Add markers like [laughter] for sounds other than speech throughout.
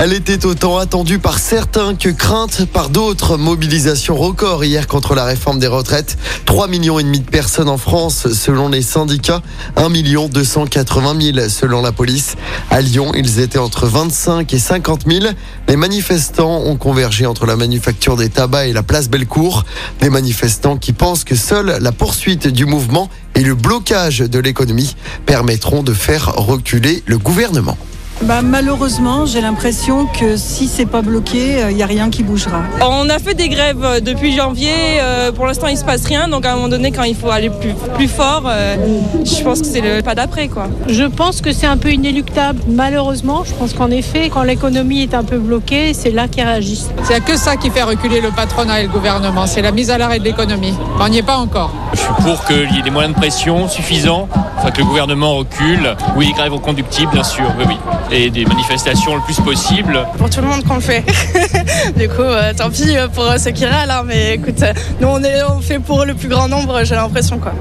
Elle était autant attendue par certains que crainte par d'autres. Mobilisation record hier contre la réforme des retraites. 3 millions et demi de personnes en France selon les syndicats. 1 million 280 000 selon la police. À Lyon, ils étaient entre 25 et 50 000. Les manifestants ont convergé entre la manufacture des tabacs et la place Bellecour. Des manifestants qui pensent que seule la poursuite du mouvement et le blocage de l'économie permettront de faire reculer le gouvernement. Bah, malheureusement, j'ai l'impression que si c'est pas bloqué, il n'y a rien qui bougera. On a fait des grèves euh, depuis janvier. euh, pour l'instant, il se passe rien. Donc, à un moment donné, quand il faut aller plus, plus fort, euh, je pense que c'est le pas d'après, quoi. Je pense que c'est un peu inéluctable. Malheureusement, je pense qu'en effet, quand l'économie est un peu bloquée, c'est là qu'ils réagissent. Il n'y a que ça qui fait reculer le patronat et le gouvernement, c'est la mise à l'arrêt de l'économie. On n'y est pas encore. Je suis pour qu'il y ait des moyens de pression suffisants, enfin que le gouvernement recule. Oui, grève reconductible, bien sûr, oui, oui. Et des manifestations le plus possible. pour tout le monde qu'on le fait. [laughs] du coup, euh, tant pis euh, pour ceux qui râlent, hein, mais écoute, euh, nous on, est, on fait pour le plus grand nombre, j'ai l'impression quoi.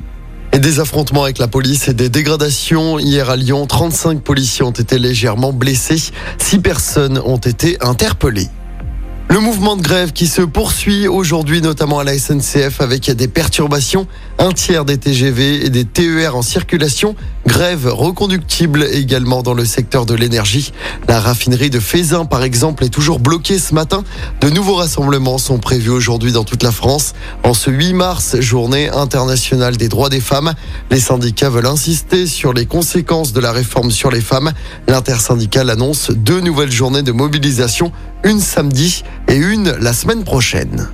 Et des affrontements avec la police et des dégradations. Hier à Lyon, 35 policiers ont été légèrement blessés. 6 personnes ont été interpellées. Le mouvement de grève qui se poursuit aujourd'hui, notamment à la SNCF, avec des perturbations. Un tiers des TGV et des TER en circulation. Grève reconductible également dans le secteur de l'énergie. La raffinerie de Fézin, par exemple, est toujours bloquée ce matin. De nouveaux rassemblements sont prévus aujourd'hui dans toute la France. En ce 8 mars, journée internationale des droits des femmes, les syndicats veulent insister sur les conséquences de la réforme sur les femmes. L'intersyndicale annonce deux nouvelles journées de mobilisation, une samedi et une la semaine prochaine.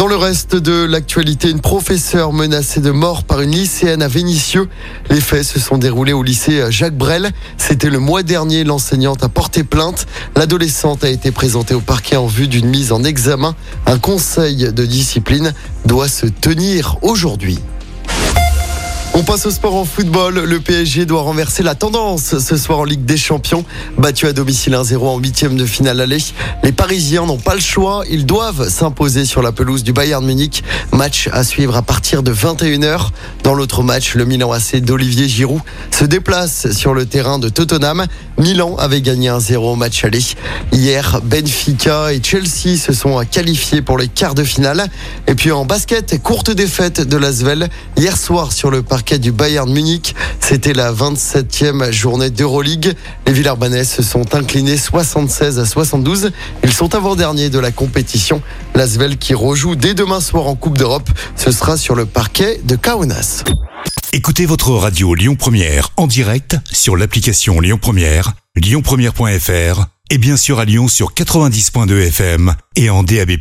Dans le reste de l'actualité, une professeure menacée de mort par une lycéenne à Vénissieux. Les faits se sont déroulés au lycée Jacques Brel. C'était le mois dernier. L'enseignante a porté plainte. L'adolescente a été présentée au parquet en vue d'une mise en examen. Un conseil de discipline doit se tenir aujourd'hui. On passe au sport en football. Le PSG doit renverser la tendance ce soir en Ligue des Champions. Battu à domicile 1-0 en huitième de finale aller. Les Parisiens n'ont pas le choix. Ils doivent s'imposer sur la pelouse du Bayern Munich. Match à suivre à partir de 21h. Dans l'autre match, le Milan AC d'Olivier Giroud se déplace sur le terrain de Tottenham. Milan avait gagné 1-0 au match aller. Hier, Benfica et Chelsea se sont qualifiés pour les quarts de finale. Et puis en basket, courte défaite de l'Asvel hier soir sur le parquet du Bayern Munich. C'était la 27e journée d'Euroleague. Les Villeurbanais se sont inclinés 76 à 72. Ils sont avant-derniers de la compétition. L'Asvel qui rejoue dès demain soir en Coupe d'Europe. Ce sera sur le parquet de Kaunas. Écoutez votre radio Lyon Première en direct sur l'application Lyon Première, lyonpremière.fr et bien sûr à Lyon sur 90.2 FM et en DAB+.